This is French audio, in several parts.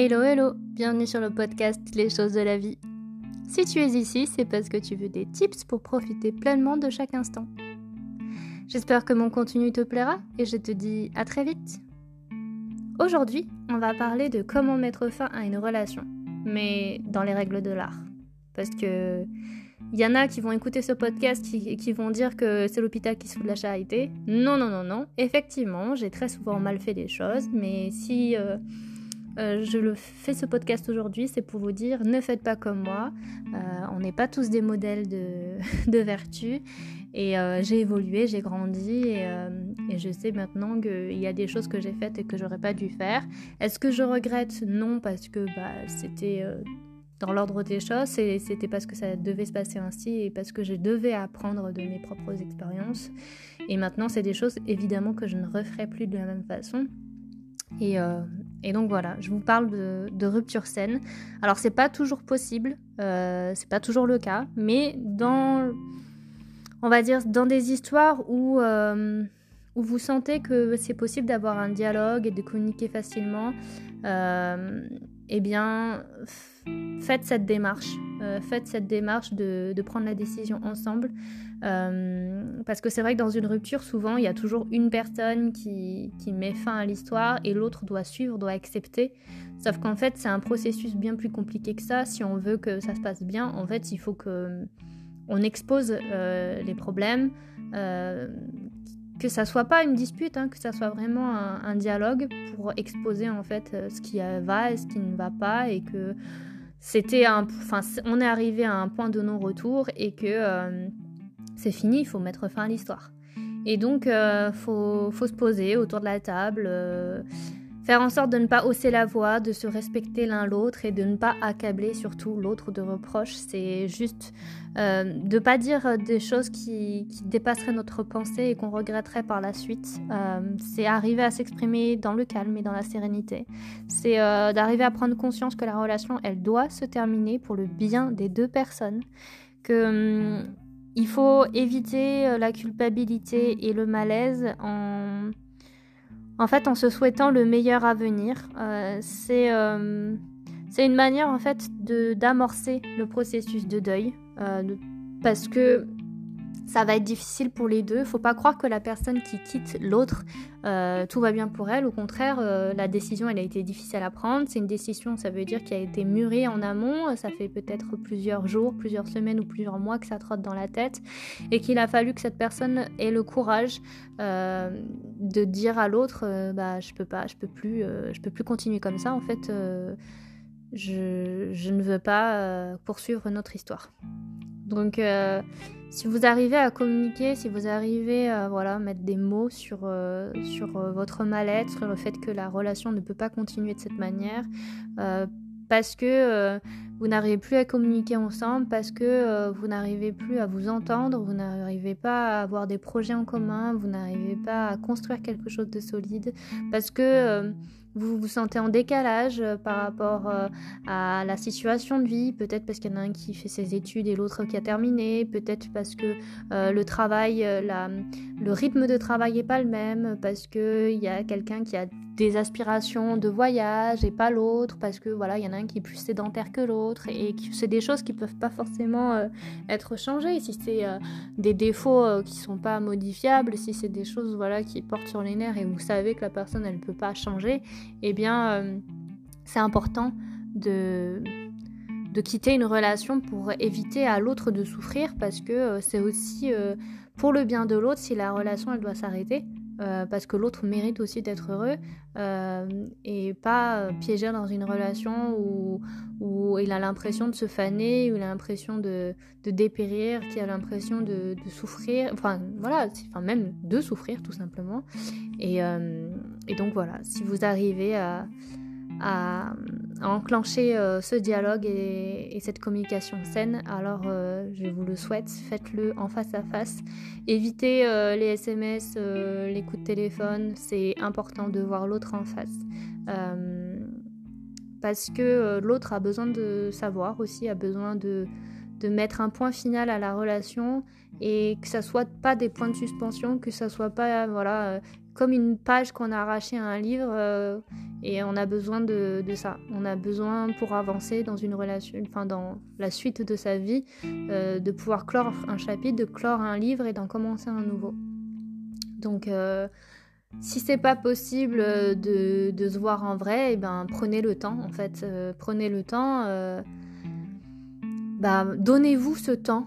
Hello hello, bienvenue sur le podcast Les choses de la vie. Si tu es ici, c'est parce que tu veux des tips pour profiter pleinement de chaque instant. J'espère que mon contenu te plaira et je te dis à très vite. Aujourd'hui, on va parler de comment mettre fin à une relation, mais dans les règles de l'art. Parce que il y en a qui vont écouter ce podcast et qui, vont dire que c'est l'hôpital qui se fout de la charité. Non, non, non, non. Effectivement, j'ai très souvent mal fait les choses, mais si euh, euh, je le fais ce podcast aujourd'hui, c'est pour vous dire ne faites pas comme moi. Euh, on n'est pas tous des modèles de, vertu. Et euh, j'ai évolué, j'ai grandi et, je sais maintenant qu'il y a des choses que j'ai faites et que j'aurais pas dû faire. Est-ce que je regrette? Non, parce que bah, c'était dans l'ordre des choses, c'était parce que ça devait se passer ainsi et parce que je devais apprendre de mes propres expériences. Et maintenant, c'est des choses évidemment que je ne referai plus de la même façon. Et, et donc voilà, je vous parle de, rupture saine. Alors c'est pas toujours possible, euh, c'est pas toujours le cas, mais dans, on va dire, dans des histoires où, euh, où vous sentez que c'est possible d'avoir un dialogue et de communiquer facilement, euh, eh bien, faites cette démarche. Euh, faites cette démarche de, prendre la décision ensemble. Euh, parce que c'est vrai que dans une rupture, souvent, il y a toujours une personne qui, met fin à l'histoire et l'autre doit suivre, doit accepter. Sauf qu'en fait, c'est un processus bien plus compliqué que ça. Si on veut que ça se passe bien, en fait, il faut que on expose euh, les problèmes, que ça soit pas une dispute, hein, que ça soit vraiment un, dialogue pour exposer en fait ce qui va et ce qui ne va pas et que c'était un, enfin, on est arrivé à un point de non-retour et que euh, c'est fini, il faut mettre fin à l'histoire. Et donc, euh, faut, faut, se poser autour de la table, euh, Faire en sorte de ne pas hausser la voix, de se respecter l'un l'autre et de ne pas accabler surtout l'autre de reproches. C'est juste euh, de pas dire des choses qui, dépasseraient notre pensée et qu'on regretterait par la suite. Euh, c'est arriver à s'exprimer dans le calme et dans la sérénité. C'est euh, d'arriver à prendre conscience que la relation, elle doit se terminer pour le bien des deux personnes. Que... Hum, il faut éviter la culpabilité et le malaise en en fait, en se souhaitant le meilleur avenir. Euh, euh, c'est une manière en fait d'amorcer le processus de deuil euh, parce que ça va être difficile pour les deux. Faut pas croire que la personne qui quitte l'autre, euh, tout va bien pour elle. Au contraire, euh, la décision, elle a été difficile à prendre. C'est une décision, ça veut dire, qui a été mûrie en amont. Ça fait peut-être plusieurs jours, plusieurs semaines ou plusieurs mois que ça trotte dans la tête et qu'il a fallu que cette personne ait le courage euh, de dire à l'autre, bah, je peux pas, je peux plus, je peux plus continuer comme ça. En fait, je, je, ne veux pas poursuivre notre histoire. Donc si vous arrivez à communiquer, si vous arrivez à voilà, mettre des mots sur, euh, sur euh, votre mal-être, sur le fait que la relation ne peut pas continuer de cette manière, euh, parce que vous n'arrivez plus à communiquer ensemble, parce que vous n'arrivez plus à vous entendre, vous n'arrivez pas à avoir des projets en commun, vous n'arrivez pas à construire quelque chose de solide, parce que vous vous sentez en décalage euh, par rapport euh, à la situation de vie, peut-être parce qu'il y en a un qui fait ses études et l'autre qui a terminé, peut-être parce que euh, le travail, le rythme de travail n'est pas le même, parce qu'il y a quelqu'un qui a des aspirations de voyage et pas l'autre parce que voilà il y en a un qui est plus sédentaire que l'autre et c'est des choses qui peuvent pas forcément euh, être changées. Si c'est euh, des défauts euh, qui sont pas modifiables si c'est des choses voilà qui portent sur les nerfs et vous savez que la personne elle peut pas changer eh bien c'est important de de quitter une relation pour éviter à l'autre de souffrir parce que c'est aussi pour le bien de l'autre si la relation elle doit s'arrêter euh, parce que l'autre mérite aussi d'être heureux euh, et pas euh, piégé dans une relation où, où il a l'impression de se faner, où il a l'impression de, de, dépérir, qui a l'impression de, souffrir, enfin voilà, enfin, même de souffrir tout simplement. Et donc voilà, si vous arrivez à, à, enclencher euh, ce dialogue et, cette communication saine, alors euh, je vous le souhaite, faites-le en face à face. Évitez euh, les SMS, les coups de téléphone, c'est important de voir l'autre en face. parce que l'autre a besoin de savoir aussi, a besoin de, de mettre un point final à la relation et que ça soit pas des points de suspension, que ça soit pas voilà comme une page qu'on a arrachée à un livre Et on a besoin de, ça. On a besoin pour avancer dans une relation, enfin dans la suite de sa vie, euh, de pouvoir clore un chapitre, de clore un livre et d'en commencer un nouveau. Donc, euh, si c'est pas possible de, se voir en vrai, et eh ben prenez le temps en fait. Euh, prenez le temps. Bah, donnez-vous ce temps.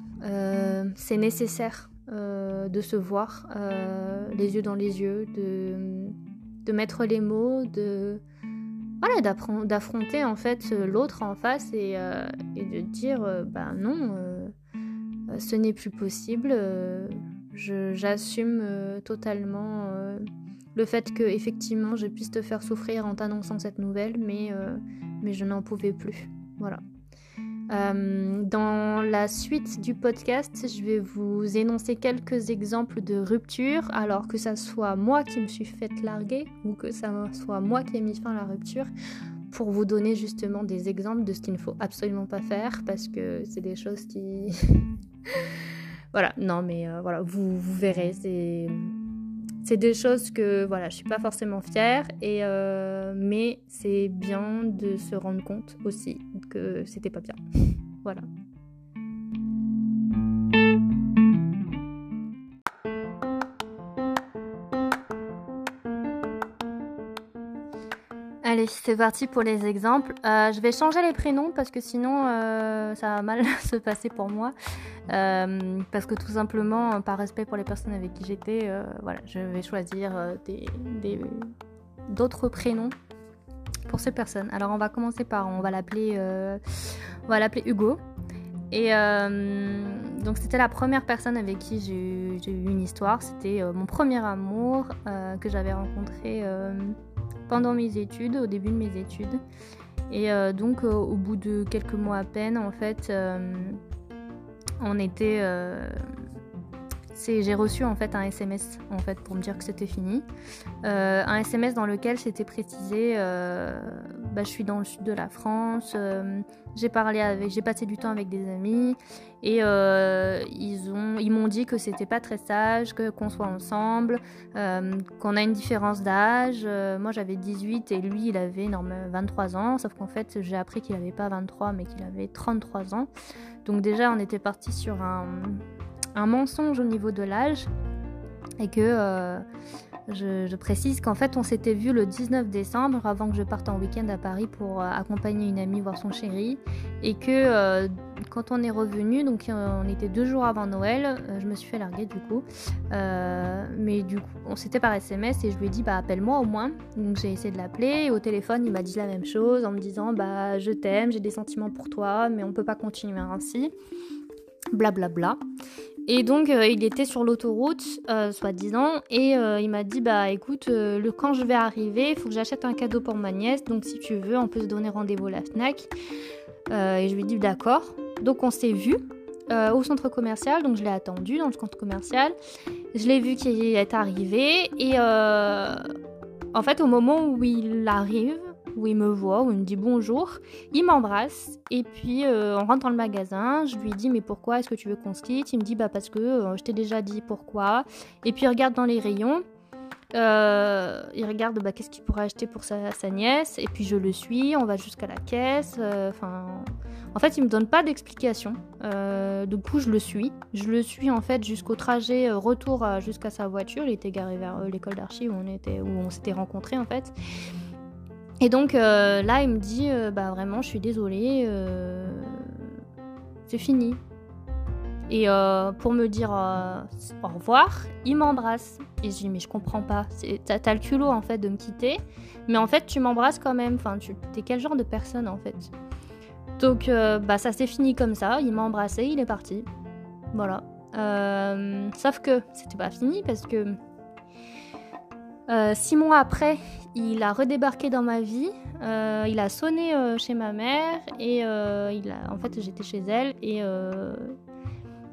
c'est nécessaire de se voir les yeux dans les yeux, de mettre les mots, de voilà, d'affronter en fait l'autre en face et, euh, de dire euh, bah non, euh, ce n'est plus possible. J'assume totalement le fait que effectivement je puisse te faire souffrir en t'annonçant cette nouvelle, mais, mais je n'en pouvais plus. Voilà. Euh, dans la suite du podcast, je vais vous énoncer quelques exemples de rupture, alors que ça soit moi qui me suis fait larguer ou que ça soit moi qui ai mis fin à la rupture, pour vous donner justement des exemples de ce qu'il ne faut absolument pas faire, parce que c'est des choses qui... voilà, non mais euh, voilà, vous, vous verrez, c'est c'est des choses que voilà, je suis pas forcément fière, et, euh, mais c'est bien de se rendre compte aussi que c'était pas bien. voilà. C'est parti pour les exemples. Euh, je vais changer les prénoms parce que sinon euh, ça va mal se passer pour moi. Euh, parce que tout simplement, par respect pour les personnes avec qui j'étais, voilà, je vais choisir d'autres prénoms pour ces personnes. Alors on va commencer par, on va l'appeler, on va l'appeler Hugo. Et donc c'était la première personne avec qui j'ai eu une histoire. C'était mon premier amour que j'avais rencontré pendant mes études, au début de mes études. Et euh, donc, euh, au bout de quelques mois à peine, en fait, euh, on était. J'ai reçu en fait un SMS en fait pour me dire que c'était fini. un SMS dans lequel c'était précisé bah, je suis dans le sud de la France, j'ai parlé avec, j'ai passé du temps avec des amis et euh, ils ont, ils m'ont dit que c'était pas très sage, que qu'on soit ensemble, euh, qu'on a une différence d'âge. Euh, moi j'avais 18 et lui il avait 23 ans, sauf qu'en fait j'ai appris qu'il avait pas 23 mais qu'il avait 33 ans. Donc déjà on était parti sur un, un mensonge au niveau de l'âge et que je, précise qu'en fait, on s'était vu le 19 décembre avant que je parte en week-end à Paris pour euh, accompagner une amie voir son chéri. Et que euh, quand on est revenu, donc euh, on était deux jours avant Noël, je me suis fait larguer du coup. mais du coup, on s'était par SMS et je lui ai dit bah appelle-moi au moins. Donc j'ai essayé de l'appeler et au téléphone, il m'a dit la même chose en me disant bah je t'aime, j'ai des sentiments pour toi, mais on peut pas continuer ainsi. Blablabla. Bla, bla. Et donc, euh, il était sur l'autoroute, euh, soi-disant, et euh, il m'a dit Bah écoute, le, quand je vais arriver, il faut que j'achète un cadeau pour ma nièce, donc si tu veux, on peut se donner rendez-vous à la Fnac. et je lui ai dit D'accord. Donc, on s'est vu au centre commercial, donc je l'ai attendu dans le centre commercial. Je l'ai vu qu'il est arrivé, et en fait, au moment où il arrive, où il me voit, où il me dit bonjour, il m'embrasse et puis euh, on rentre dans le magasin, je lui dis mais pourquoi est-ce que tu veux qu'on se quitte? Il me dit bah parce que euh, je t'ai déjà dit pourquoi. Et puis il regarde dans les rayons, euh, il regarde bah, qu'est-ce qu'il pourrait acheter pour sa, nièce et puis je le suis, on va jusqu'à la caisse, enfin en fait il me donne pas d'explication, du coup je le suis, je le suis en fait jusqu'au trajet retour jusqu'à sa voiture, il était garé vers l'école d'archi où on était où on s'était rencontrés en fait. Et donc euh, là, il me dit euh, Bah vraiment, je suis désolée, euh, c'est fini. Et pour me dire au revoir, il m'embrasse. Et je dis Mais je comprends pas. T'as le culot en fait de me quitter, mais en fait, tu m'embrasses quand même. Enfin, tu es quel genre de personne en fait? Donc, bah ça s'est fini comme ça. Il m'a embrassé, il est parti. Voilà. sauf que c'était pas fini parce que six mois après, il a redébarqué dans ma vie. Euh, il a sonné euh, chez ma mère et il a, en fait j'étais chez elle et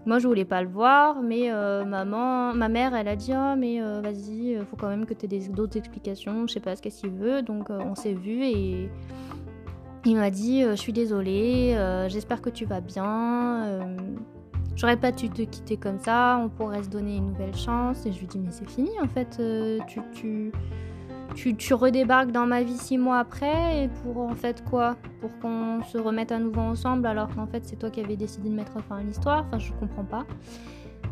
moi je voulais pas le voir, mais maman, ma mère elle a dit oh mais vas-y, faut quand même que tu aies d'autres explications. Je sais pas ce qu'il veut, donc on s'est vu et il m'a dit je suis désolée, j'espère que tu vas bien. J'aurais pas dû te quitter comme ça, on pourrait se donner une nouvelle chance. Et je lui dis, mais c'est fini en fait, euh, tu, tu, tu, redébarques dans ma vie six mois après et pour en fait quoi? Pour qu'on se remette à nouveau ensemble alors qu'en fait c'est toi qui avais décidé de mettre fin à l'histoire? Enfin, je comprends pas.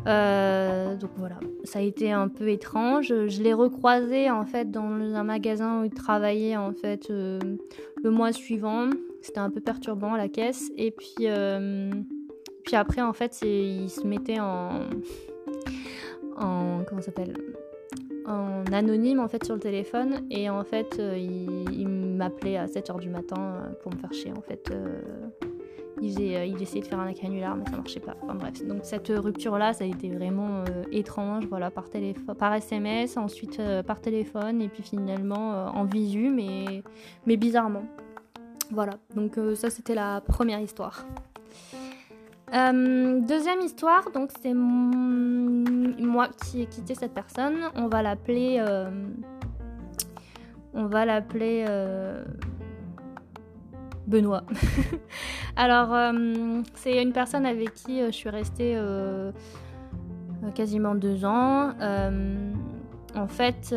Euh, donc voilà, ça a été un peu étrange. Je l'ai recroisé en fait dans un magasin où il travaillait en fait euh, le mois suivant. C'était un peu perturbant à la caisse. Et puis, euh, puis après en fait, il se mettait en, en comment s'appelle? Anonyme en fait sur le téléphone et en fait il, m'appelait à 7h du matin pour me faire chier en fait il, euh, il, essayait de faire un canular, mais ça marchait pas. Enfin bref, donc cette rupture-là, ça a été vraiment euh, étrange, voilà, par, par SMS, ensuite euh, par téléphone, et puis finalement en visu, mais, mais bizarrement. Voilà, donc ça c'était la première histoire. Deuxième histoire, donc c'est moi qui ai quitté cette personne. On va l'appeler. on va l'appeler Benoît. Alors, euh, c'est une personne avec qui euh, je suis restée euh, quasiment deux ans. en fait,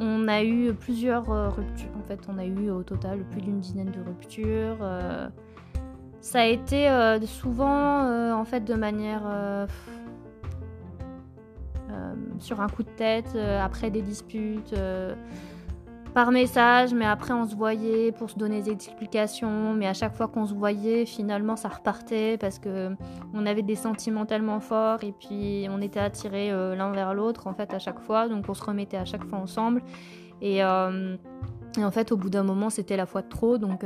on a eu plusieurs ruptures. En fait, on a eu au total plus d'une dizaine de ruptures. Ça a été souvent, en fait, de manière sur un coup de tête, après des disputes par message, mais après on se voyait pour se donner des explications, mais à chaque fois qu'on se voyait, finalement ça repartait parce que on avait des sentiments tellement forts et puis on était attirés euh, l'un vers l'autre en fait à chaque fois, donc on se remettait à chaque fois ensemble. Et, euh, en fait au bout d'un moment c'était la fois de trop, donc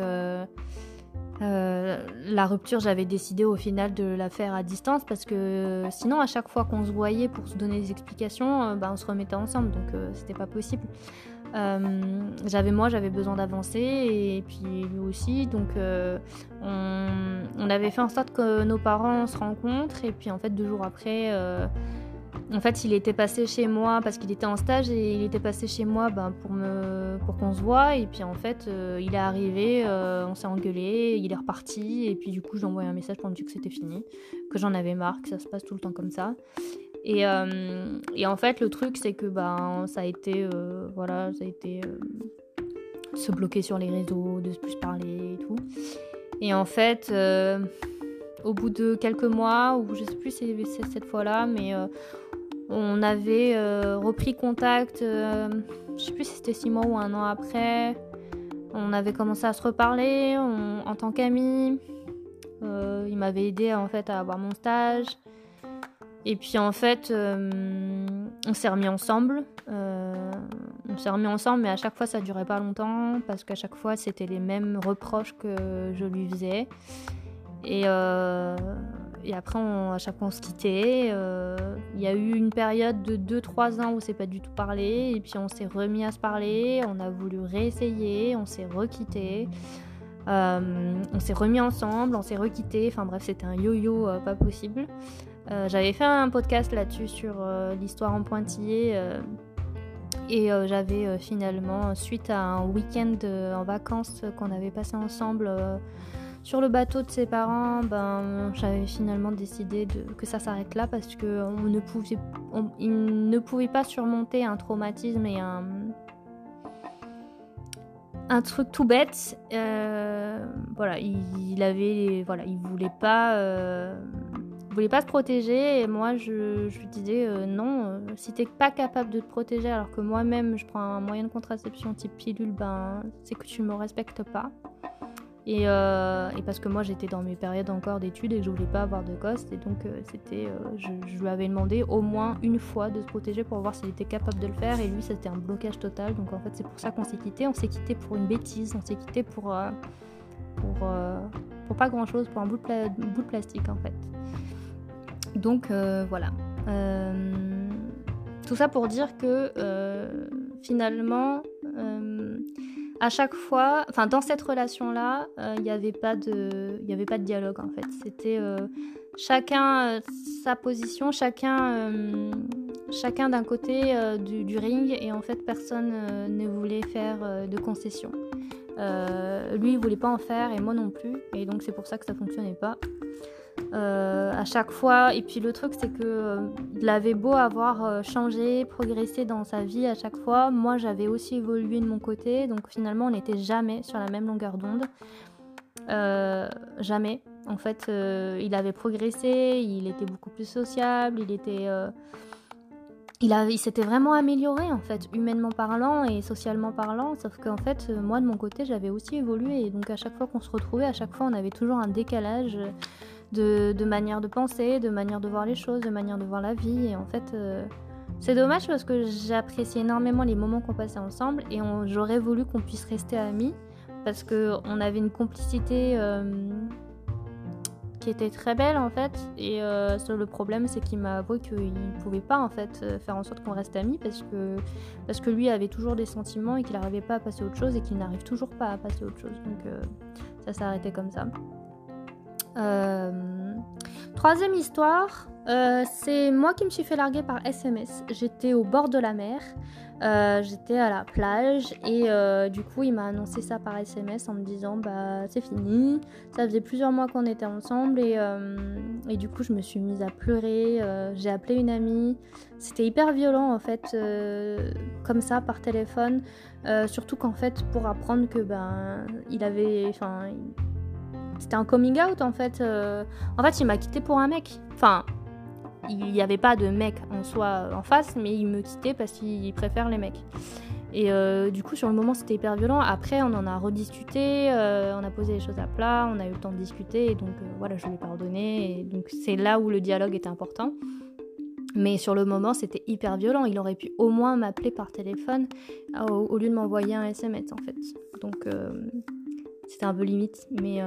euh, la rupture j'avais décidé au final de la faire à distance parce que sinon à chaque fois qu'on se voyait pour se donner des explications, ben, on se remettait ensemble, donc c'était pas possible. Euh, j'avais moi, j'avais besoin d'avancer et puis lui aussi. Donc euh, on, avait fait en sorte que nos parents se rencontrent et puis en fait deux jours après, euh, en fait il était passé chez moi parce qu'il était en stage et il était passé chez moi ben, pour me pour qu'on se voit et puis en fait il est arrivé, on s'est engueulé, il est reparti et puis du coup j'ai envoyé un message pour me dire que c'était fini, que j'en avais marre, que ça se passe tout le temps comme ça. Et, euh, et, en fait, le truc, c'est que ben, ça a été, euh, voilà, ça a été euh, se bloquer sur les réseaux, de plus parler et tout. Et en fait, au bout de quelques mois, ou je sais plus si c'est cette fois-là, mais on avait repris contact, je sais plus si c'était six mois ou un an après. On avait commencé à se reparler en tant qu'amis. il m'avait aidé en fait à avoir mon stage. Et puis en fait, euh, on s'est remis ensemble. Euh, on s'est remis ensemble, mais à chaque fois ça durait pas longtemps parce qu'à chaque fois c'était les mêmes reproches que je lui faisais. Euh, et après, à chaque fois on se quittait. Il y a eu une période de 2-3 ans où on s'est pas du tout parlé. Et puis on s'est remis à se parler. On a voulu réessayer. On s'est requitté. on s'est remis ensemble. On s'est requitté. Enfin bref, c'était un yo-yo pas possible. Euh, j'avais fait un podcast là-dessus sur euh, l'histoire en pointillé. Euh, et j'avais finalement, suite à un week-end en vacances qu'on avait passé ensemble sur le bateau de ses parents, ben, j'avais finalement décidé que ça s'arrête là parce que on ne pouvait, ne pouvait pas surmonter un traumatisme et un, truc tout bête. voilà, il, avait, voilà, il voulait pas se protéger et moi je, lui disais euh, non, euh, si t'es pas capable de te protéger alors que moi-même je prends un moyen de contraception type pilule, ben c'est que tu me respectes pas. Et, euh, et parce que moi j'étais dans mes périodes encore d'études et que je voulais pas avoir de gosse et donc c'était, je, je, lui avais demandé au moins une fois de se protéger pour voir s'il était capable de le faire. Et lui c'était un blocage total. Donc en fait c'est pour ça qu'on s'est quitté, on s'est quitté pour une bêtise, on s'est quitté pour pour, pour pas grand chose, pour un bout de, plastique en fait. Donc euh, voilà. Euh, tout ça pour dire que euh, finalement, à chaque fois, enfin dans cette relation-là, il n'y avait pas de, il avait pas de dialogue en fait. C'était chacun sa position, chacun, chacun d'un côté du, ring et en fait personne ne voulait faire de concessions. lui il voulait pas en faire et moi non plus et donc c'est pour ça que ça fonctionnait pas. À chaque fois. Et puis le truc, c'est que il avait beau avoir changé, progressé dans sa vie à chaque fois, moi j'avais aussi évolué de mon côté. Donc finalement, on n'était jamais sur la même longueur d'onde. jamais. En fait, il avait progressé, il était beaucoup plus sociable, il était il, s'était vraiment amélioré en fait, humainement parlant et socialement parlant, sauf qu'en fait, euh, moi de mon côté, j'avais aussi évolué et donc à chaque fois qu'on se retrouvait, à chaque fois, on avait toujours un décalage de, manière de penser, de manière de voir les choses, de manière de voir la vie et en fait, euh, c'est dommage parce que j'apprécie énormément les moments qu'on passait ensemble et j'aurais voulu qu'on puisse rester amis parce qu'on avait une complicité. Euh, qui était très belle en fait. Et euh, le problème, c'est qu'il m'a avoué qu'il ne pouvait pas en fait faire en sorte qu'on reste amis parce que, parce que lui avait toujours des sentiments et qu'il n'arrivait pas à passer autre chose et qu'il n'arrive toujours pas à passer autre chose. Donc ça s'est arrêté comme ça. Troisième histoire, c'est moi qui me suis fait larguer par SMS. J'étais au bord de la mer. Euh, j'étais à la plage et euh, du coup il m'a annoncé ça par SMS en me disant bah c'est fini. Ça faisait plusieurs mois qu'on était ensemble et, euh, et, du coup je me suis mise à pleurer. J'ai appelé une amie. C'était hyper violent en fait comme ça par téléphone. surtout qu'en fait pour apprendre que ben il avait enfin c'était un coming out en fait. en fait il m'a quitté pour un mec. Enfin il n'y avait pas de mec en soi en face, mais il me quittait parce qu'il préfère les mecs. Et euh, du coup, sur le moment, c'était hyper violent. Après, on en a rediscuté, euh, on a posé les choses à plat, on a eu le temps de discuter, et donc euh, voilà, je lui ai pardonné. Et donc, c'est là où le dialogue était important. Mais sur le moment, c'était hyper violent. Il aurait pu au moins m'appeler par téléphone au, au lieu de m'envoyer un SMS, en fait. Donc, c'était un peu limite. Mais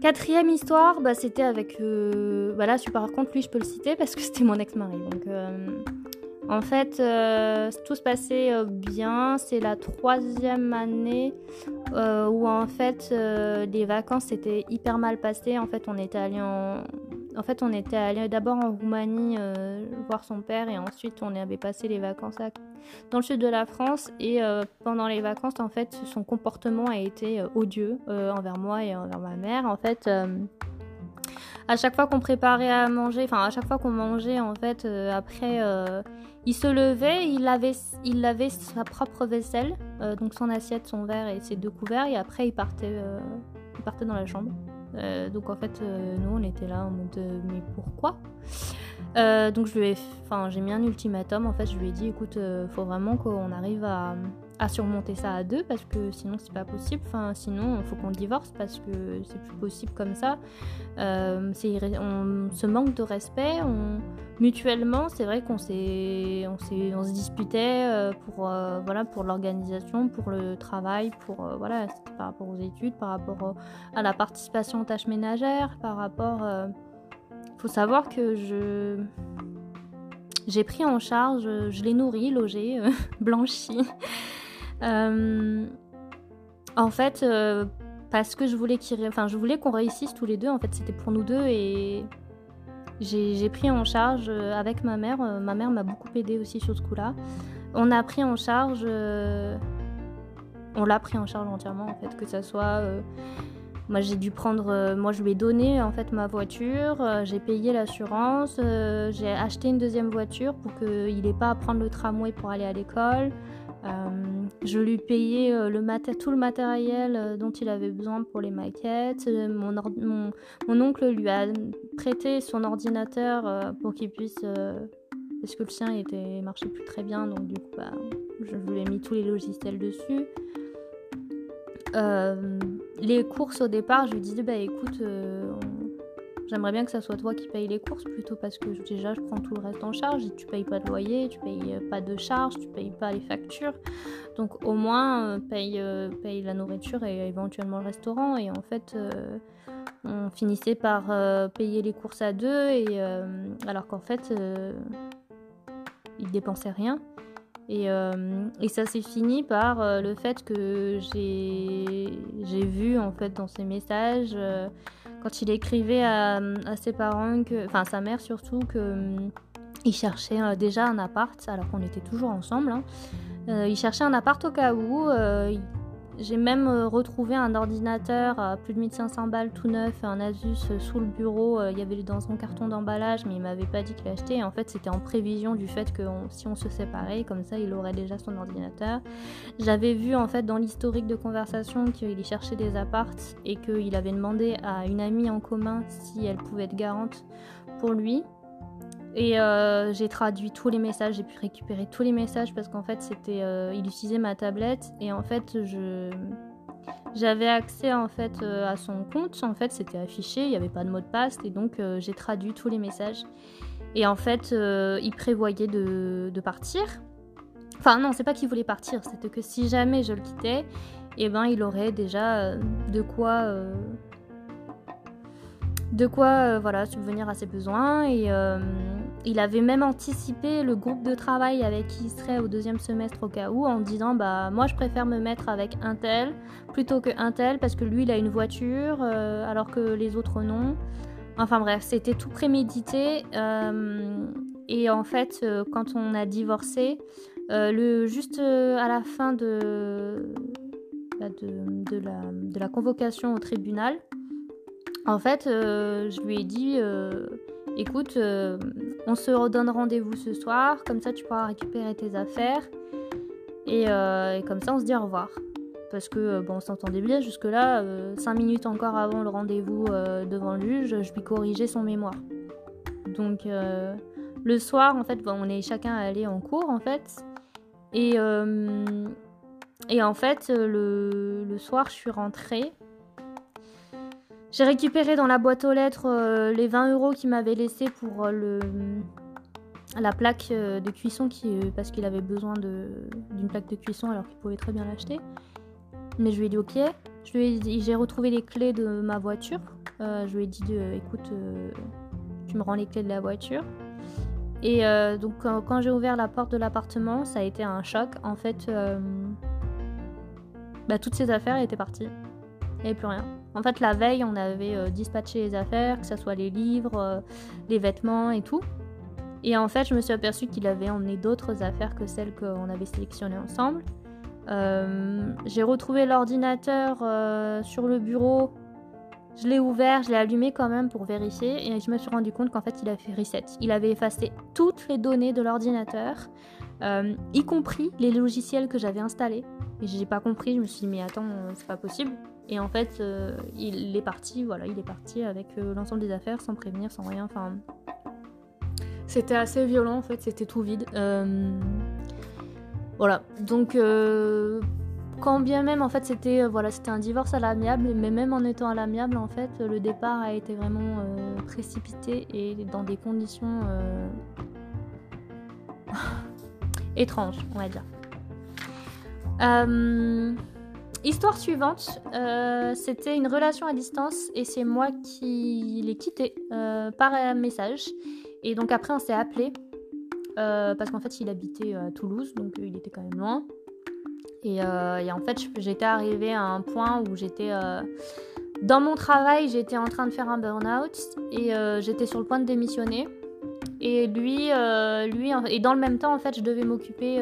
Quatrième histoire, bah, c'était avec. Euh, voilà, par contre, lui, je peux le citer parce que c'était mon ex-mari. Donc, euh, en fait, euh, tout se passait bien. C'est la troisième année où, en fait, les vacances s'étaient hyper mal passées. En fait, on était allé en, en fait, on était allé d'abord en Roumanie euh, voir son père et ensuite on avait passé les vacances dans le sud de la France. Et euh, pendant les vacances, en fait, son comportement a été euh, odieux envers moi et envers ma mère. En fait, à chaque fois qu'on préparait à manger, enfin à chaque fois qu'on mangeait, en fait, après, il se levait, il avait, il avait sa propre vaisselle, donc son assiette, son verre et ses deux couverts, et après il partait, il partait dans la chambre. Euh, donc en fait, euh, nous on était là en mode euh, mais pourquoi? Donc je lui ai, j'ai mis un ultimatum. En fait, je lui ai dit écoute, faut vraiment qu'on arrive à, à, surmonter ça à deux parce que sinon c'est pas possible. Enfin sinon faut qu'on divorce parce que c'est plus possible comme ça. c'est on se manque de respect. Mutuellement, c'est vrai qu'on s'est, on, on se disputait pour voilà pour l'organisation, pour le travail, pour voilà par rapport aux études, par rapport à la participation tâches ménagères, par rapport... Euh, faut savoir que je... J'ai pris en charge, je l'ai nourri, logé, euh, blanchi. Euh, en fait, parce que je voulais qu'il... Enfin, qu'on réussisse tous les deux. En fait, c'était pour nous deux et j'ai pris en charge avec ma mère. ma mère m'a beaucoup aidé aussi sur ce coup-là. On a pris en charge on l'a pris en charge entièrement en fait, que ça soit moi, j'ai dû prendre. Euh, moi, je lui ai donné en fait ma voiture. Euh, j'ai payé l'assurance. Euh, j'ai acheté une deuxième voiture pour qu'il n'ait pas à prendre le tramway pour aller à l'école. Je lui payais le tout le matériel dont il avait besoin pour les maquettes. Mon, oncle lui a prêté son ordinateur pour qu'il puisse. parce que le sien était marchait plus très bien, donc du coup, bah, je lui ai mis tous les logiciels dessus. Euh, les courses au départ, je lui disais bah écoute, euh, j'aimerais bien que ça soit toi qui paye les courses plutôt parce que déjà je prends tout le reste en charge. Et tu payes pas de loyer, tu payes euh, pas de charges, tu payes pas les factures. Donc au moins paye, paye la nourriture et éventuellement le restaurant. Et en fait, on finissait par payer les courses à deux alors qu'en fait, il dépensait rien. Euh, et, ça s'est fini par euh, le fait que j'ai vu en fait dans ses messages euh, quand il écrivait à, ses parents, que, enfin sa mère surtout, qu'il il cherchait déjà un appart alors qu'on était toujours ensemble. Hein. il cherchait un appart au cas où. J'ai même euh, retrouvé un ordinateur à plus de 1500 balles tout neuf, un Asus euh, sous le bureau. Euh, il y avait dans son carton d'emballage, mais il m'avait pas dit qu'il l'achetait. En fait, c'était en prévision du fait que si on se séparait, comme ça, il aurait déjà son ordinateur. J'avais vu en fait dans l'historique de conversation qu'il cherchait des appartes et qu'il avait demandé à une amie en commun si elle pouvait être garante pour lui. Et euh, j'ai traduit tous les messages, j'ai pu récupérer tous les messages parce qu'en fait, euh, il utilisait ma tablette et en fait, j'avais accès en fait euh, à son compte. En fait, c'était affiché, il n'y avait pas de mot de passe et donc j'ai traduit tous les messages. Et en fait, il prévoyait de, partir. Enfin non, c'est pas qu'il voulait partir, c'était que si jamais je le quittais, eh ben il aurait déjà de quoi de quoi voilà subvenir à ses besoins et il avait même anticipé le groupe de travail avec qui il serait au deuxième semestre au cas où en disant bah moi je préfère me mettre avec un tel plutôt que un tel parce que lui il a une voiture euh, alors que les autres non. Enfin bref, c'était tout prémédité euh, et en fait euh, quand on a divorcé, juste à la fin bah, de, la, convocation au tribunal, en fait je lui ai dit écoute, euh, on se redonne rendez-vous ce soir, comme ça tu pourras récupérer tes affaires. Et, euh, comme ça on se dit au revoir. Parce que euh, bon, on s'entendait bien jusque-là, 5 minutes encore avant le rendez-vous devant le juge, je lui corrigeais son mémoire. Donc le soir, en fait, on est chacun allé en cours en fait. Et, et en fait, le, le soir, je suis rentrée. J'ai récupéré dans la boîte aux lettres euh, les 20 euros qu'il m'avait laissé pour euh, la plaque euh, de cuisson parce qu'il avait besoin d'une plaque de cuisson alors qu'il pouvait très bien l'acheter. Mais je lui ai dit ok. J'ai retrouvé les clés de ma voiture. je lui ai dit écoute, tu me rends les clés de la voiture. Et donc quand, j'ai ouvert la porte de l'appartement, ça a été un choc. En fait, bah, toutes ces affaires étaient parties. Il n'y avait plus rien. En fait, la veille, on avait euh, dispatché les affaires, que ce soit les livres, euh, les vêtements et tout. Et en fait, je me suis aperçue qu'il avait emmené d'autres affaires que celles qu'on avait sélectionnées ensemble. Euh, j'ai retrouvé l'ordinateur sur le bureau. Je l'ai ouvert, je l'ai allumé quand même pour vérifier et je me suis rendu compte qu'en fait il avait fait reset. Il avait effacé toutes les données de l'ordinateur, y compris les logiciels que j'avais installés. Et j'ai pas compris, je me suis dit mais attends, c'est pas possible. Et en fait, euh, il est parti, voilà, il est parti avec euh, l'ensemble des affaires sans prévenir, sans rien. Enfin, c'était assez violent en fait, c'était tout vide. Euh, voilà, donc quand bien même en fait c'était voilà c'était un divorce à l'amiable, mais même en étant à l'amiable en fait le départ a été vraiment précipité et dans des conditions étranges, on va dire. Histoire suivante, euh, c'était une relation à distance et c'est moi qui l'ai quitté euh, par un message. Et donc après on s'est appelé euh, parce qu'en fait il habitait à Toulouse donc il était quand même loin. Et, en fait j'étais arrivée à un point où j'étais dans mon travail, j'étais en train de faire un burn-out et j'étais sur le point de démissionner. Et lui, lui, et dans le même temps en fait je devais m'occuper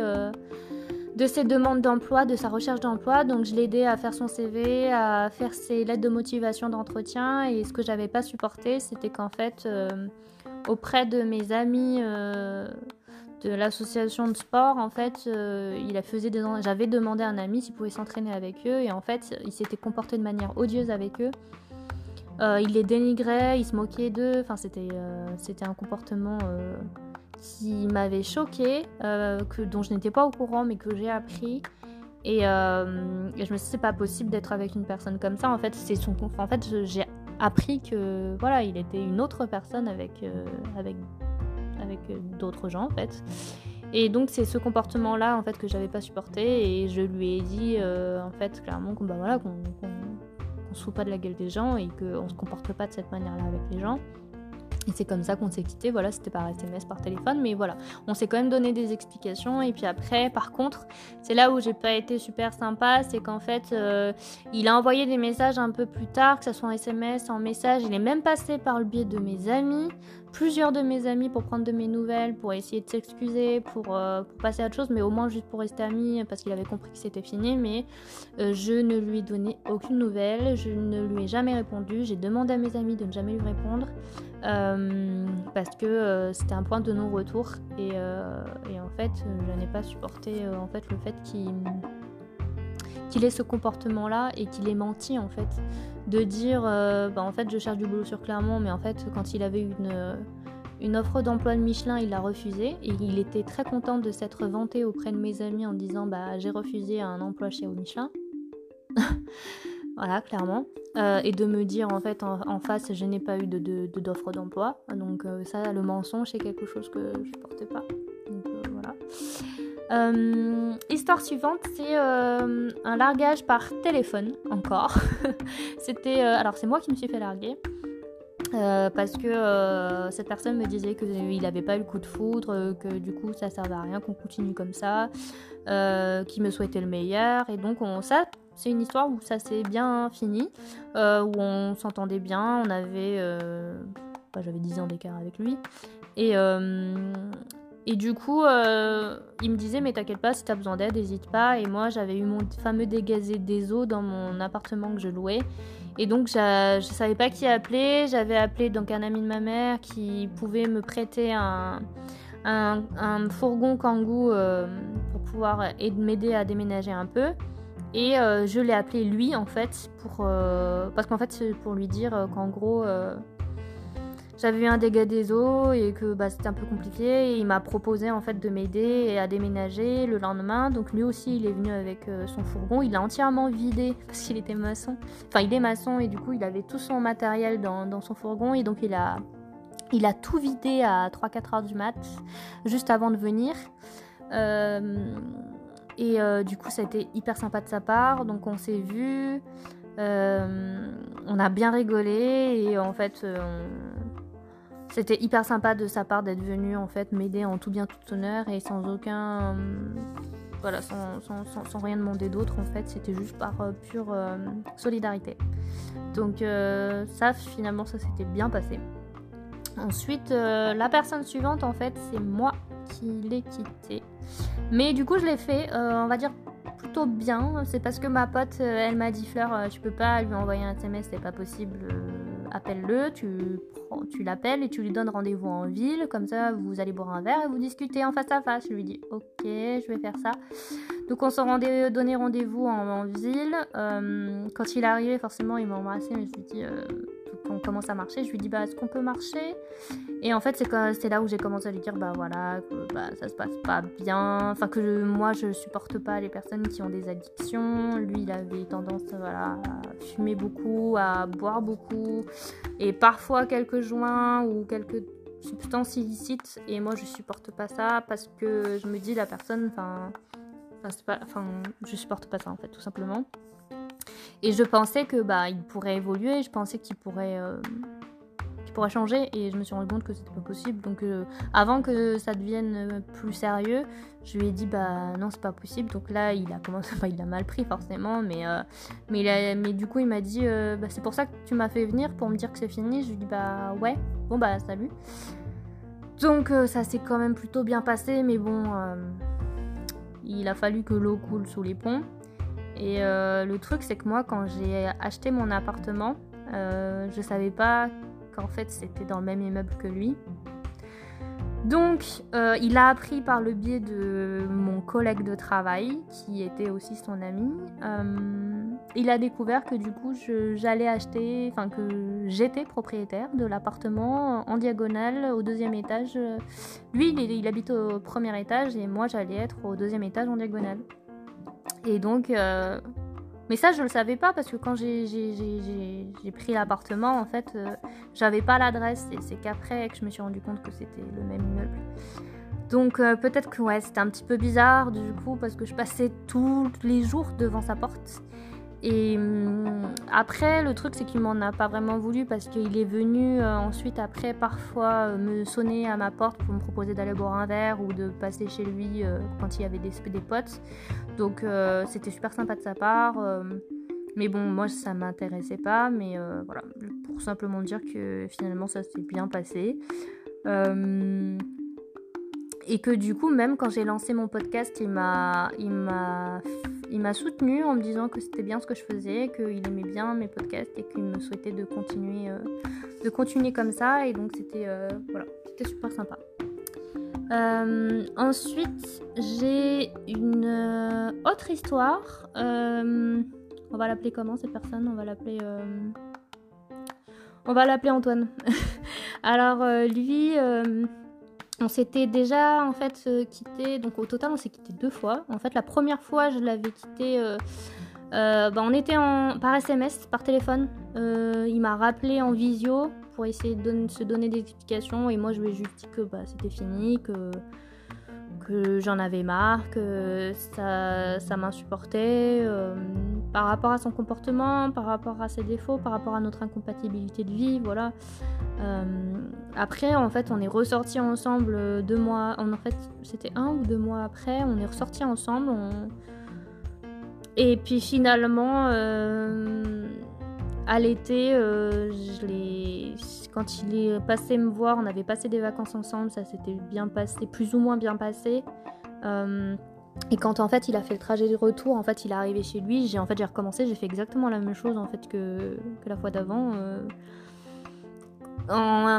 de ses demandes d'emploi, de sa recherche d'emploi. Donc je l'ai aidé à faire son CV, à faire ses lettres de motivation d'entretien. Et ce que j'avais pas supporté, c'était qu'en fait, euh, auprès de mes amis euh, de l'association de sport, en fait, euh, il a faisait des j'avais demandé à un ami s'il pouvait s'entraîner avec eux. Et en fait, il s'était comporté de manière odieuse avec eux. il les dénigrait, il se moquait d'eux. Enfin, c'était c'était un comportement qui m'avait choqué, euh, dont je n'étais pas au courant mais que j'ai appris. Et, euh, je me suis dit, c'est pas possible d'être avec une personne comme ça. En fait, c'est son, en fait j'ai appris que voilà, il était une autre personne avec, euh, avec, avec d'autres gens en fait. Et donc c'est ce comportement-là en fait que j'avais pas supporté et je lui ai dit en fait clairement qu'on bah, voilà, qu'on qu se fout pas de la gueule des gens et qu'on se comporte pas de cette manière-là avec les gens. Et c'est comme ça qu'on s'est quitté, voilà, c'était par SMS, par téléphone, mais voilà, on s'est quand même donné des explications. Et puis après, par contre, c'est là où j'ai pas été super sympa, c'est qu'en fait, euh, il a envoyé des messages un peu plus tard, que ce soit en SMS, en message, il est même passé par le biais de mes amis plusieurs de mes amis pour prendre de mes nouvelles, pour essayer de s'excuser, pour, euh, passer à autre chose, mais au moins juste pour rester ami parce qu'il avait compris que c'était fini. Mais euh, je ne lui ai donné aucune nouvelle, je ne lui ai jamais répondu. J'ai demandé à mes amis de ne jamais lui répondre euh, parce que c'était un point de non-retour et, en fait, je n'ai pas supporté en fait le fait qu'il qu'il ait ce comportement-là et qu'il ait menti en fait. De dire euh, bah, en fait je cherche du boulot sur Clermont mais en fait quand il avait une, euh, une offre d'emploi de Michelin il l'a refusé et il était très content de s'être vanté auprès de mes amis en disant bah j'ai refusé un emploi chez Michelin. Voilà clairement. Euh, et de me dire en fait en, face je n'ai pas eu de, d'offre d'emploi. Donc ça le mensonge c'est quelque chose que je portais pas. Donc voilà euh, histoire suivante, c'est euh, un largage par téléphone, encore. C'était. Euh, alors, c'est moi qui me suis fait larguer. parce que cette personne me disait qu'il n'avait pas eu le coup de foudre, que du coup ça servait à rien qu'on continue comme ça, qu'il me souhaitait le meilleur. Et donc, on, ça, c'est une histoire où ça s'est bien fini, où on s'entendait bien, on avait. Bah, J'avais 10 ans d'écart avec lui. Et, et du coup, euh, il me disait, mais t'inquiète pas, si t'as besoin d'aide, n'hésite pas. Et moi, j'avais eu mon fameux dégazé des eaux dans mon appartement que je louais. Et donc, je savais pas qui appeler. J'avais appelé donc un ami de ma mère qui pouvait me prêter un, fourgon Kangoo euh, pour pouvoir m'aider à déménager un peu. Et euh, je l'ai appelé lui, en fait, pour, parce qu'en fait, c'est pour lui dire qu'en gros j'avais un dégât des eaux et que bah, c'était un peu compliqué. Et il m'a proposé en fait de m'aider à déménager le lendemain. Donc lui aussi, il est venu avec euh, son fourgon. Il l'a entièrement vidé parce qu'il était maçon. Enfin, il est maçon et du coup, il avait tout son matériel dans, son fourgon. Et donc, il a, il a tout vidé à 3-4 heures du mat, juste avant de venir. Euh, et euh, du coup, ça a été hyper sympa de sa part. Donc, on s'est vu. on a bien rigolé et en fait, c'était hyper sympa de sa part d'être venu en fait m'aider en tout bien tout honneur et sans aucun voilà sans, sans, rien demander d'autre en fait. C'était juste par euh, pure euh, solidarité. Donc euh, ça finalement ça s'était bien passé. Ensuite la personne suivante en fait c'est moi qui l'ai quitté mais du coup je l'ai fait on va dire plutôt bien. C'est parce que ma pote elle m'a dit Fleur tu peux pas lui envoyer un SMS c'est pas possible appelle-le, tu, l'appelles et tu lui donnes rendez-vous en ville, comme ça vous allez boire un verre et vous discutez en face à face. Je lui dis ok, je vais faire ça. Donc on s'est donné rendez-vous en, ville. Euh, quand il est arrivé, forcément il m'a embrassé, mais je lui dis euh, on commence à marcher. Je lui dis bah est-ce qu'on peut marcher? Et en fait c'est là où j'ai commencé à lui dire bah voilà que bah, ça se passe pas bien, enfin que moi je supporte pas les personnes qui ont des addictions. Lui il avait tendance voilà à fumer beaucoup, à boire beaucoup et parfois quelques joints ou quelques substances illicites et moi je supporte pas ça parce que je me dis la personne enfin enfin je supporte pas ça en fait tout simplement et je pensais que bah il pourrait évoluer, je pensais qu'il pourrait, euh, pourrait changer et je me suis rendu compte que c'était pas possible. Donc euh, avant que ça devienne plus sérieux, je lui ai dit bah non c'est pas possible. Donc là il a commencé, il a mal pris forcément, mais euh, mais, mais du coup il m'a dit bah, c'est pour ça que tu m'as fait venir pour me dire que c'est fini. Je lui ai dit bah ouais bon bah salut. Donc ça s'est quand même plutôt bien passé, mais bon il a fallu que l'eau coule sous les ponts. Et euh, le truc, c'est que moi, quand j'ai acheté mon appartement, euh, je savais pas qu'en fait c'était dans le même immeuble que lui. Donc, euh, il a appris par le biais de mon collègue de travail, qui était aussi son ami. il a découvert que du coup, j'allais acheter, enfin que j'étais propriétaire de l'appartement en diagonale au deuxième étage. Lui, il, il habite au premier étage et moi, j'allais être au deuxième étage en diagonale. Et donc, euh, mais ça, je le savais pas parce que quand j'ai pris l'appartement, en fait, euh, j'avais pas l'adresse. Et c'est qu'après que je me suis rendu compte que c'était le même immeuble. Donc euh, peut-être que ouais, c'était un petit peu bizarre du coup parce que je passais tous les jours devant sa porte et hum, après, le truc, c'est qu'il m'en a pas vraiment voulu parce qu'il est venu euh, ensuite, après, parfois euh, me sonner à ma porte pour me proposer d'aller boire un verre ou de passer chez lui euh, quand il y avait des, potes. Donc, c'était super sympa de sa part. mais bon, moi, ça m'intéressait pas. Mais voilà, pour simplement dire que finalement, ça s'est bien passé. et que du coup, même quand j'ai lancé mon podcast, il m'a, il m'a, soutenu en me disant que c'était bien ce que je faisais, qu'il aimait bien mes podcasts et qu'il me souhaitait de continuer, euh, de continuer comme ça. Et donc c'était, euh, voilà, c'était super sympa. Euh, ensuite, j'ai une autre histoire. on va l'appeler comment cette personne? On va l'appeler. On va l'appeler Antoine. Alors lui on s'était déjà en fait euh, quitté, donc au total on s'est quitté deux fois. En fait la première fois je l'avais quitté, euh, euh, bah, on était par SMS, par téléphone. il m'a rappelé en visio pour essayer de se donner des explications et moi je lui ai juste dit que bah, c'était fini, que que j'en avais marre, que ça, ça m'insupportait euh, par rapport à son comportement, par rapport à ses défauts, par rapport à notre incompatibilité de vie, voilà. Euh, après, en fait, on est ressortis ensemble deux mois, en fait, c'était un ou deux mois après, on est ressortis ensemble, et puis finalement, euh, à l'été, l'ai quand il est passé me voir, on avait passé des vacances ensemble, ça s'était bien passé, plus ou moins bien passé. Euh, et quand en fait il a fait le trajet de retour, en fait il est arrivé chez lui, j'ai en fait j'ai recommencé, j'ai fait exactement la même chose en fait que, la fois d'avant. Euh,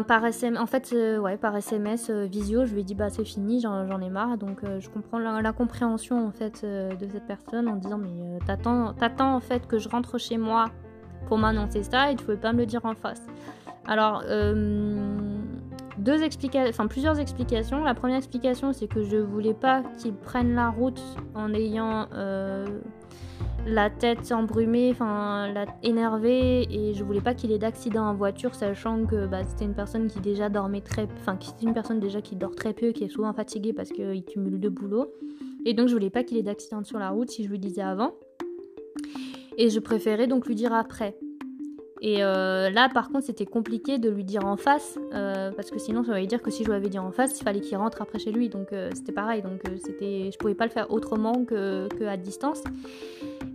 par SMS, en fait, euh, ouais, par SMS, visio, je lui ai dit bah c'est fini, j'en ai marre. Donc je comprends l'incompréhension en fait de cette personne en disant mais t'attends en fait que je rentre chez moi pour m'annoncer ça et tu pouvais pas me le dire en face. Alors, euh, deux explications, enfin plusieurs explications. La première explication, c'est que je voulais pas qu'il prenne la route en ayant euh, la tête embrumée, enfin énervée, et je voulais pas qu'il ait d'accident en voiture, sachant que bah, c'était une personne qui déjà dormait très, enfin qui une personne déjà qui dort très peu, qui est souvent fatiguée parce qu'il cumule deux boulots, et donc je voulais pas qu'il ait d'accident sur la route si je lui disais avant. Et je préférais donc lui dire après. Et euh, là, par contre, c'était compliqué de lui dire en face, euh, parce que sinon, ça voulait dire que si je lui avais dit en face, il fallait qu'il rentre après chez lui. Donc euh, c'était pareil. Donc c'était, je pouvais pas le faire autrement que, distance.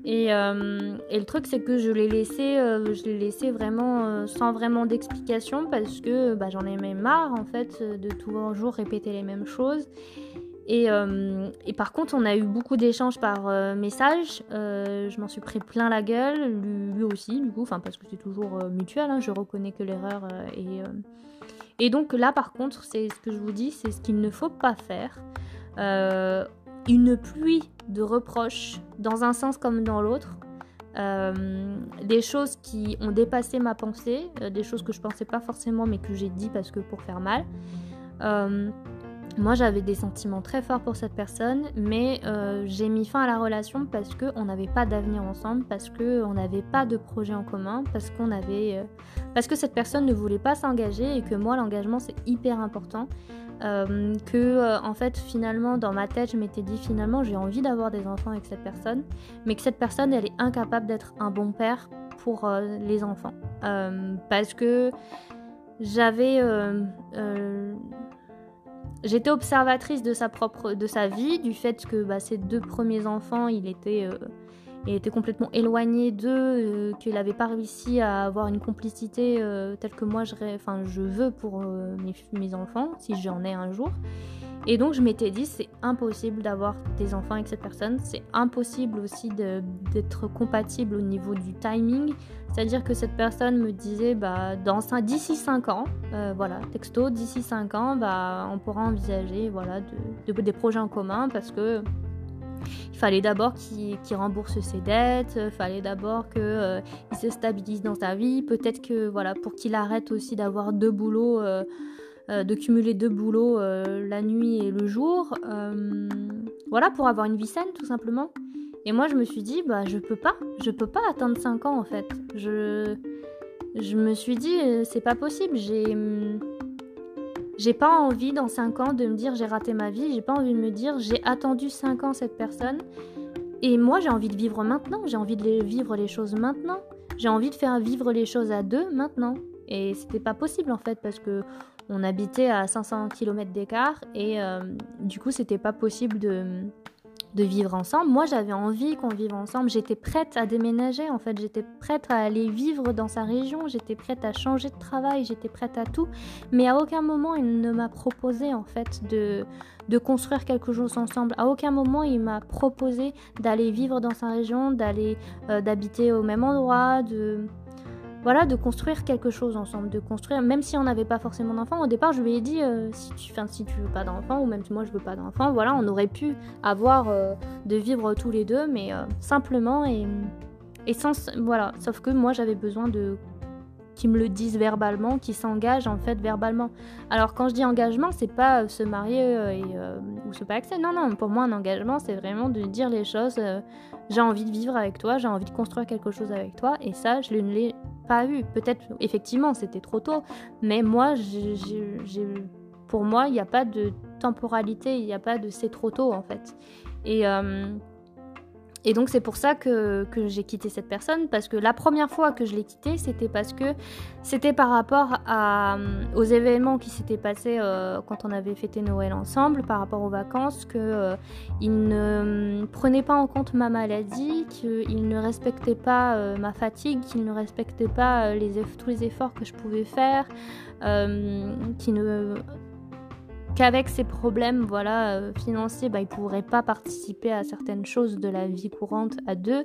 Et, le truc, c'est que je l'ai laissé, je l'ai laissé vraiment sans vraiment d'explication, parce que bah, j'en ai même marre en fait de toujours répéter les mêmes choses. Euh, et, par contre, on a eu beaucoup d'échanges par euh, message. Euh, je m'en suis pris plein la gueule, lui, aussi, du coup, parce que c'est toujours mutuel. Hein, je reconnais que l'erreur est. Et donc là, par contre, c'est ce que je vous dis, c'est ce qu'il ne faut pas faire. une pluie de reproches dans un sens comme dans l'autre. des choses qui ont dépassé ma pensée, des choses que je pensais pas forcément mais que j'ai dit parce que pour faire mal. Moi, j'avais des sentiments très forts pour cette personne, mais euh, j'ai mis fin à la relation parce qu'on n'avait pas d'avenir ensemble, parce qu'on n'avait pas de projet en commun, parce qu'on avait, euh, parce que cette personne ne voulait pas s'engager et que moi, l'engagement c'est hyper important. Euh, que en fait finalement dans ma tête je m'étais dit finalement j'ai envie d'avoir des enfants avec cette personne mais que cette personne elle est incapable d'être un bon père pour les enfants parce que j'avais J'étais observatrice de sa propre, de sa vie, du fait que bah, ses deux premiers enfants, il était, euh, était complètement éloigné d'eux, euh, qu'il n'avait pas réussi à avoir une complicité euh, telle que moi je, je veux pour mes, mes, enfants, si j'en ai un jour. Et donc je m'étais dit, c'est impossible d'avoir des enfants avec cette personne, c'est impossible aussi d'être compatible au niveau du timing. C'est-à-dire que cette personne me disait, bah, d'ici 5 ans, euh, voilà, texto, d'ici 5 ans, bah, on pourra envisager voilà, de, des projets en commun parce que il fallait d'abord qu'il rembourse ses dettes, il fallait d'abord qu'il euh, se stabilise dans sa vie, peut-être que voilà pour qu'il arrête aussi d'avoir deux boulots. Euh, euh, de cumuler deux boulots euh, la nuit et le jour. Euh, voilà, pour avoir une vie saine tout simplement. Et moi je me suis dit, bah je peux pas, je peux pas attendre 5 ans en fait. Je, je me suis dit, c'est pas possible, j'ai... J'ai pas envie dans 5 ans de me dire j'ai raté ma vie, j'ai pas envie de me dire j'ai attendu 5 ans cette personne. Et moi j'ai envie de vivre maintenant, j'ai envie de vivre les choses maintenant. J'ai envie de faire vivre les choses à deux maintenant. Et c'était pas possible en fait parce que on habitait à 500 km d'écart et euh, du coup c'était pas possible de, de vivre ensemble. Moi, j'avais envie qu'on vive ensemble. J'étais prête à déménager, en fait. J'étais prête à aller vivre dans sa région. J'étais prête à changer de travail. J'étais prête à tout. Mais à aucun moment, il ne m'a proposé, en fait, de, de construire quelque chose ensemble. À aucun moment, il m'a proposé d'aller vivre dans sa région, d'aller, euh, d'habiter au même endroit, de voilà, de construire quelque chose ensemble, de construire, même si on n'avait pas forcément d'enfants. Au départ, je lui ai dit, euh, si, tu, si tu veux pas d'enfants, ou même si moi je veux pas d'enfants, voilà, on aurait pu avoir euh, de vivre tous les deux, mais euh, simplement et, sans, voilà, sauf que moi j'avais besoin de qui me le disent verbalement, qui s'engagent en fait verbalement. Alors quand je dis engagement, c'est pas se marier ou se paxer. Non, non, pour moi un engagement, c'est vraiment de dire les choses. j'ai envie de vivre avec toi, j'ai envie de construire quelque chose avec toi, et ça, je ne l'ai pas eu. Peut-être, effectivement, c'était trop tôt, mais moi, pour moi, il n'y a pas de temporalité, il n'y a pas de c'est trop tôt en fait. Et, euh, et donc c'est pour ça que, j'ai quitté cette personne, parce que la première fois que je l'ai quitté, c'était parce que c'était par rapport aux événements qui s'étaient passés euh, quand on avait fêté Noël ensemble, par rapport aux vacances, qu'il euh, ne prenait pas en compte ma maladie, qu'il ne respectait pas euh, ma fatigue, qu'il ne respectait pas tous les efforts que je pouvais faire, qu'il ne qu'avec ses problèmes voilà, euh, financiers, bah, il ne pourrait pas participer à certaines choses de la vie courante à deux.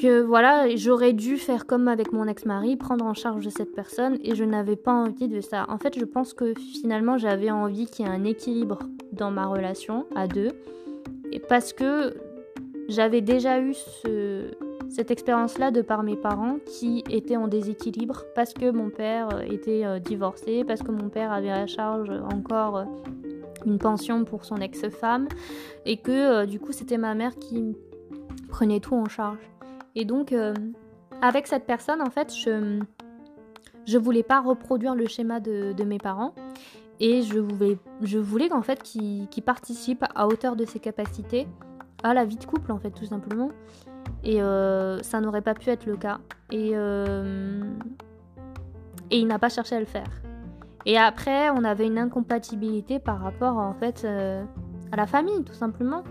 Que voilà, j'aurais dû faire comme avec mon ex-mari, prendre en charge cette personne et je n'avais pas envie de ça. En fait, je pense que finalement, j'avais envie qu'il y ait un équilibre dans ma relation à deux. Et parce que j'avais déjà eu ce, cette expérience-là de par mes parents qui étaient en déséquilibre parce que mon père euh, était euh, divorcé, parce que mon père avait à charge encore euh, une pension pour son ex-femme et que du coup c'était ma mère qui prenait tout en charge. Et donc avec cette personne en fait je je voulais pas reproduire le schéma de, mes parents et je voulais, je voulais qu'en fait qu'il participe à hauteur de ses capacités à la vie de couple en fait tout simplement et euh, ça n'aurait pas pu être le cas. Et, euh, et il n'a pas cherché à le faire. Et après, on avait une incompatibilité par rapport en fait euh, à la famille, tout simplement.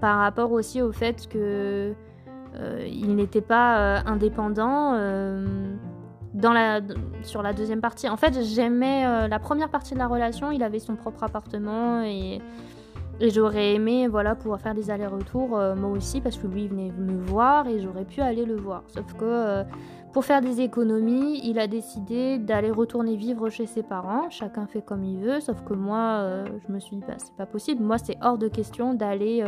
par rapport aussi au fait que il n'était pas indépendant dans la, sur la deuxième partie. En fait, j'aimais la première partie de la relation. Il avait son propre appartement et et j'aurais aimé voilà, pouvoir faire des allers-retours euh, moi aussi parce que lui venait me voir et j'aurais pu aller le voir. Sauf que euh, pour faire des économies, il a décidé d'aller retourner vivre chez ses parents. Chacun fait comme il veut. Sauf que moi, euh, je me suis dit, bah, c'est pas possible. Moi, c'est hors de question d'aller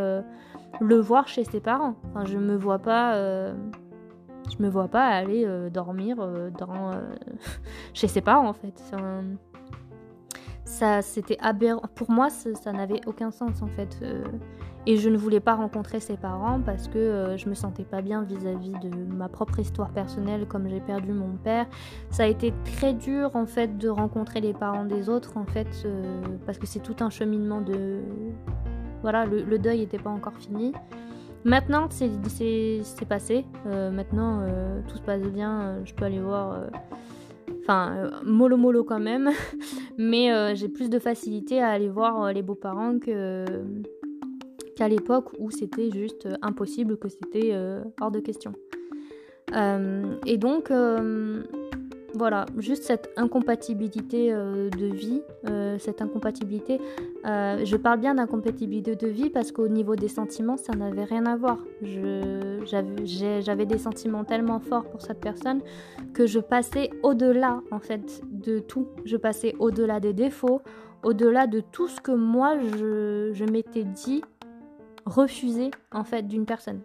le voir chez ses parents. Enfin, je me vois pas. je me vois pas aller dormir chez ses parents en fait ça c'était aberrant. Pour moi, ça, n'avait aucun sens en fait. Euh. et je ne voulais pas rencontrer ses parents parce que euh, je me sentais pas bien vis-à-vis de ma propre histoire personnelle, comme j'ai perdu mon père. Ça a été très dur en fait de rencontrer les parents des autres en fait euh, parce que c'est tout un cheminement de voilà, le, deuil n'était pas encore fini. Maintenant, c'est passé. maintenant, tout se passe bien. je peux aller voir Enfin, euh, mollo quand même. Mais euh, j'ai plus de facilité à aller voir euh, les beaux-parents qu'à l'époque où c'était juste impossible, que c'était hors de question. et donc, voilà, juste cette incompatibilité euh, de vie, euh, cette incompatibilité, euh, je parle bien d'incompatibilité de vie parce qu'au niveau des sentiments, ça n'avait rien à voir. J'avais des sentiments tellement forts pour cette personne que je passais au-delà en fait de tout. Je passais au-delà des défauts, au-delà de tout ce que moi je, je m'étais dit refuser en fait d'une personne.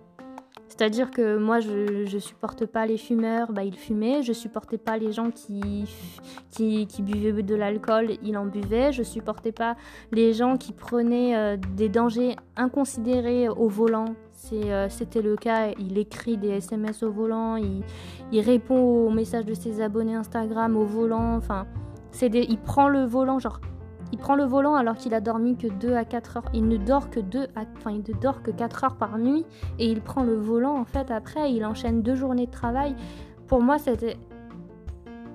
C'est-à-dire que moi, je, je supporte pas les fumeurs, bah, il fumait. Je supportais pas les gens qui, qui, buvaient de l'alcool, il en buvait. Je supportais pas les gens qui prenaient euh, des dangers inconsidérés au volant. Euh, c'était le cas. Il écrit des SMS au volant, il, il, répond aux messages de ses abonnés Instagram au volant. Enfin, il prend le volant, genre il prend le volant alors qu'il a dormi que 2 à 4 heures. Il ne dort que 2 à... enfin, il ne dort que 4 heures par nuit et il prend le volant en fait après, il enchaîne deux journées de travail. Pour moi, c'était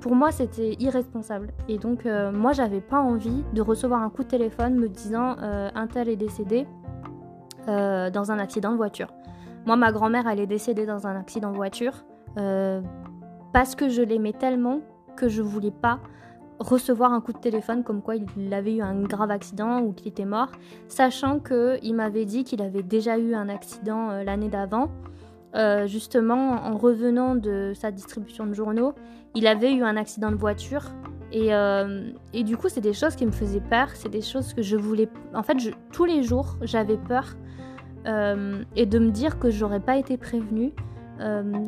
pour moi, c'était irresponsable. Et donc, moi, j'avais pas envie de recevoir un coup de téléphone me disant un tel est décédé dans un accident de voiture. Moi, ma grand-mère, elle est décédée dans un accident de voiture parce que je l'aimais tellement que je voulais pas recevoir un coup de téléphone comme quoi il avait eu un grave accident ou qu'il était mort, sachant qu'il m'avait dit qu'il avait déjà eu un accident euh, l'année d'avant. Euh, justement, en revenant de sa distribution de journaux, il avait eu un accident de voiture. Et, euh, et du coup, c'est des choses qui me faisaient peur. C'est des choses que je voulais. En fait, tous les jours, j'avais peur. et de me dire que j'aurais pas été prévenue.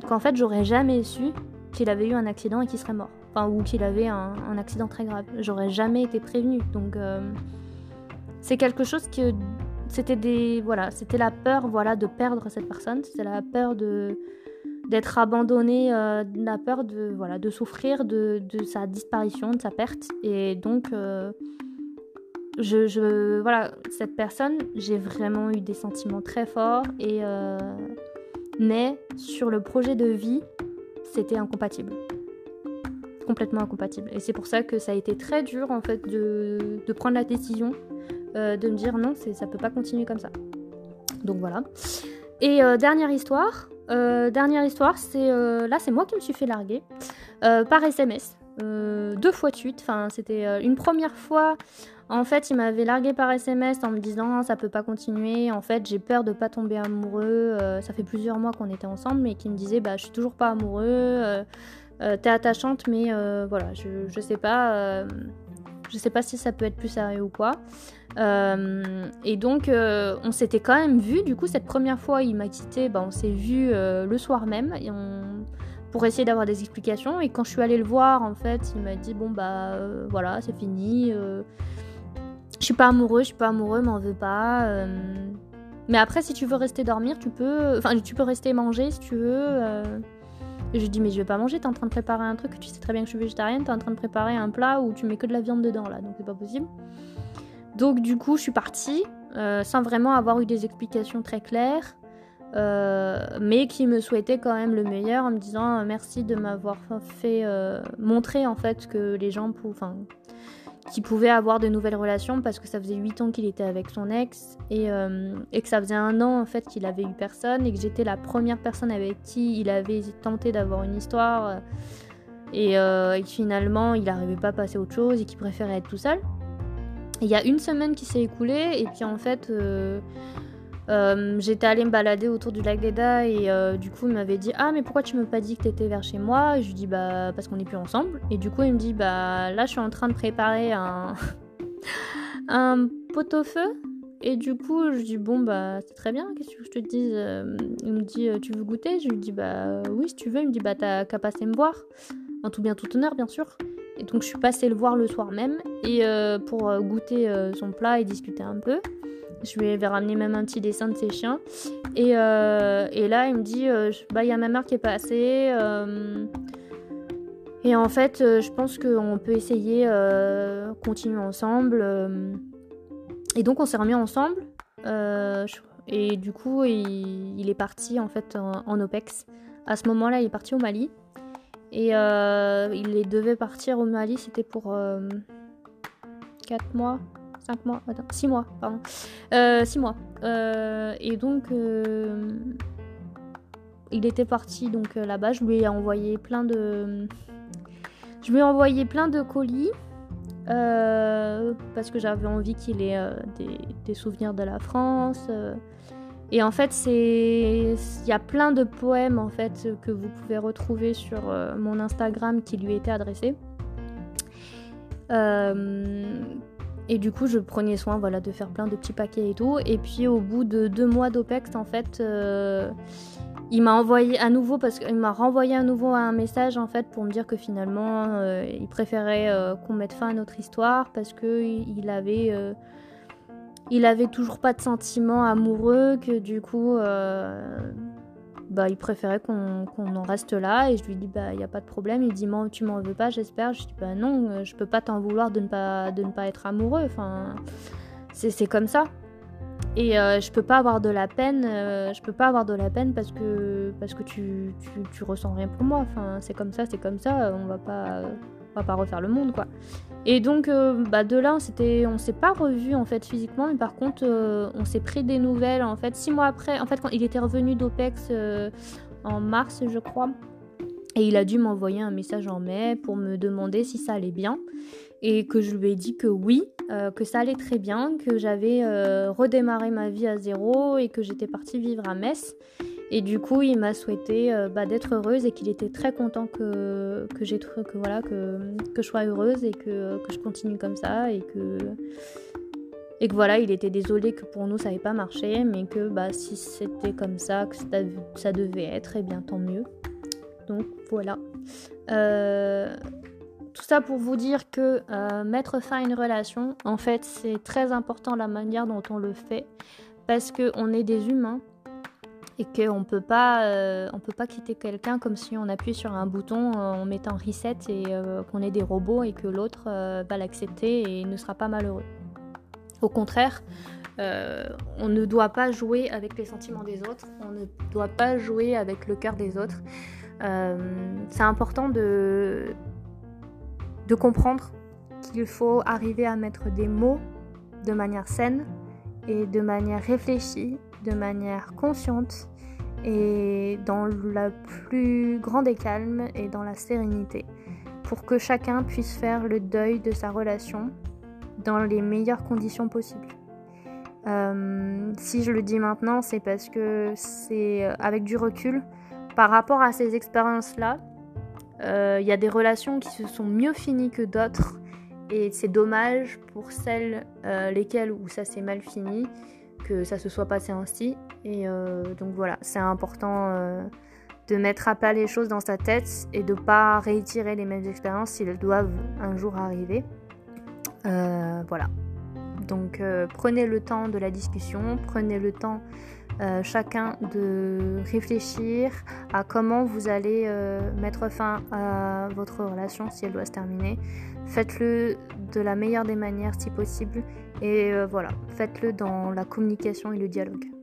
qu'en fait, j'aurais jamais su qu'il avait eu un accident et qu'il serait mort ou qu'il avait un, accident très grave. J'aurais jamais été prévenue. Donc euh, c'est quelque chose que c'était des voilà, c'était la peur voilà de perdre cette personne, c'était la peur de d'être abandonné, euh, la peur de voilà de souffrir de, sa disparition, de sa perte. Et donc euh, je, voilà cette personne, j'ai vraiment eu des sentiments très forts et mais sur le projet de vie, c'était incompatible complètement incompatible. Et c'est pour ça que ça a été très dur en fait de, de prendre la décision euh, de me dire non, ça peut pas continuer comme ça. Donc voilà. Et euh, dernière histoire, euh, dernière histoire, c'est là c'est moi qui me suis fait larguer par SMS. deux fois de suite, enfin c'était une première fois en fait, il m'avait largué par SMS en me disant ça peut pas continuer. En fait, j'ai peur de pas tomber amoureux. ça fait plusieurs mois qu'on était ensemble, mais qui me disait bah je suis toujours pas amoureux. Euh, t'es attachante, mais euh, voilà, je, je, sais pas. Euh, je sais pas si ça peut être plus sérieux ou quoi. et donc, on s'était quand même vu. Du coup, cette première fois, il m'a quitté. Bah, on s'est vu le soir même. Pour essayer d'avoir des explications. Et quand je suis allée le voir, en fait, il m'a dit bon bah voilà, c'est fini. je suis pas amoureux, je suis pas amoureux, m'en veux pas. mais après, si tu veux rester dormir, tu peux. Enfin, tu peux rester manger si tu veux. Et je dis, mais je vais pas manger, t'es en train de préparer un truc, tu sais très bien que je suis végétarienne, t'es en train de préparer un plat où tu mets que de la viande dedans là, donc c'est pas possible. Donc du coup, je suis partie euh, sans vraiment avoir eu des explications très claires, euh, mais qui me souhaitait quand même le meilleur en me disant euh, merci de m'avoir fait montrer en fait que les gens, enfin qui pouvait avoir de nouvelles relations parce que ça faisait 8 ans qu'il était avec son ex euh, et, que ça faisait un an en fait qu'il avait eu personne et que j'étais la première personne avec qui il avait tenté d'avoir une histoire euh, et, euh, et que finalement il n'arrivait pas à passer à autre chose et qu'il préférait être tout seul. Il y a une semaine qui s'est écoulée et puis en fait j'étais allée me balader autour du lac d'Eda et euh, du coup il m'avait dit ah mais pourquoi tu m'as pas dit que t'étais vers chez moi? Je lui dis bah parce qu'on n'est plus ensemble. Et du coup il me dit bah là je suis en train de préparer un un pot-au-feu. Et du coup je dis bon bah c'est très bien qu'est-ce que je te dis euh, Il me dit tu veux goûter? Je lui dis bah oui si tu veux. Il me dit bah t'as qu'à passer me voir. En tout bien tout honneur bien sûr et donc je suis passée le voir le soir même et pour goûter son plat et discuter un peu je lui avais ramené même un petit dessin de ses chiens. Et, euh, là, il me dit euh, bah, il y a ma mère qui est passée. Euh, et en fait, je pense qu'on peut essayer continuer ensemble. et donc, on s'est remis ensemble. et du coup, il, est parti en fait en, OPEX. À ce moment-là, il est parti au Mali. Et il devait partir au Mali, c'était pour 4 mois, 5 mois, attends, 6 mois, pardon. 6 euh, mois. Euh, et donc, euh, il était parti donc là-bas. Je lui ai envoyé plein de. Je lui ai envoyé plein de colis. parce que j'avais envie qu'il ait des, souvenirs de la France. Et en fait, c'est il y a plein de poèmes en fait que vous pouvez retrouver sur mon Instagram qui lui étaient adressés. Et du coup, je prenais soin voilà, de faire plein de petits paquets et tout. Et puis, au bout de deux mois d'OPEX, en fait, euh, il m'a envoyé à nouveau, parce qu'il m'a renvoyé à nouveau un message, en fait, pour me dire que finalement, euh, il préférait euh, qu'on mette fin à notre histoire, parce qu'il il avait, il avait toujours pas de sentiments amoureux, que du coup bah, il préférait qu'on en reste là. Et je lui dis, bah, il n'y a pas de problème. Il dit, tu m'en veux pas, j'espère. Je dis, bah non, euh, je peux pas t'en vouloir de ne pas, de ne pas être amoureux. Enfin, c'est comme ça. Et euh, je peux pas avoir de la peine, euh, je peux pas avoir de la peine parce que, parce que tu, tu, tu ressens rien pour moi. Enfin, c'est comme ça, c'est comme ça, on va pas, on va pas refaire le monde, quoi. Et donc, euh, bah, de là, on s'était, s'est pas revu en fait physiquement, mais par contre, on s'est pris des nouvelles. En fait, six mois après, en fait, quand il était revenu d'Opex en mars, je crois, et il a dû m'envoyer un message en mai pour me demander si ça allait bien et que je lui ai dit que oui, euh, que ça allait très bien, que j'avais euh, redémarré ma vie à zéro et que j'étais partie vivre à Metz. Et du coup, il m'a souhaité euh, bah, d'être heureuse et qu'il était très content que, que, que, voilà, que, que je sois heureuse et que, que je continue comme ça et que, et que voilà, il était désolé que pour nous ça n'avait pas marché, mais que bah, si c'était comme ça, que ça devait être, eh bien tant mieux. Donc voilà. Euh, tout ça pour vous dire que euh, mettre fin à une relation, en fait, c'est très important la manière dont on le fait, parce qu'on est des humains et qu'on euh, on peut pas quitter quelqu'un comme si on appuie sur un bouton en mettant reset et qu'on est des robots et que l'autre va l'accepter et ne sera pas malheureux. Au contraire, on ne doit pas jouer avec les sentiments des autres, on ne doit pas jouer avec le cœur des autres. Euh, c'est important de, de comprendre qu'il faut arriver à mettre des mots de manière saine et de manière réfléchie, de manière consciente et dans le plus grand des calmes et dans la sérénité pour que chacun puisse faire le deuil de sa relation dans les meilleures conditions possibles. Euh, si je le dis maintenant, c'est parce que c'est euh, avec du recul, par rapport à ces expériences-là, euh, il y a des relations qui se sont mieux finies que d'autres. Et c'est dommage pour celles lesquelles où ça s'est mal fini, que ça se soit passé ainsi. Et euh, donc voilà, c'est important de mettre à plat les choses dans sa tête et de pas réitérer les mêmes expériences si elles doivent un jour arriver. voilà. Donc prenez le temps de la discussion, prenez le temps euh, chacun de réfléchir à comment vous allez euh, mettre fin à votre relation si elle doit se terminer. Faites-le de la meilleure des manières si possible et euh, voilà, faites-le dans la communication et le dialogue.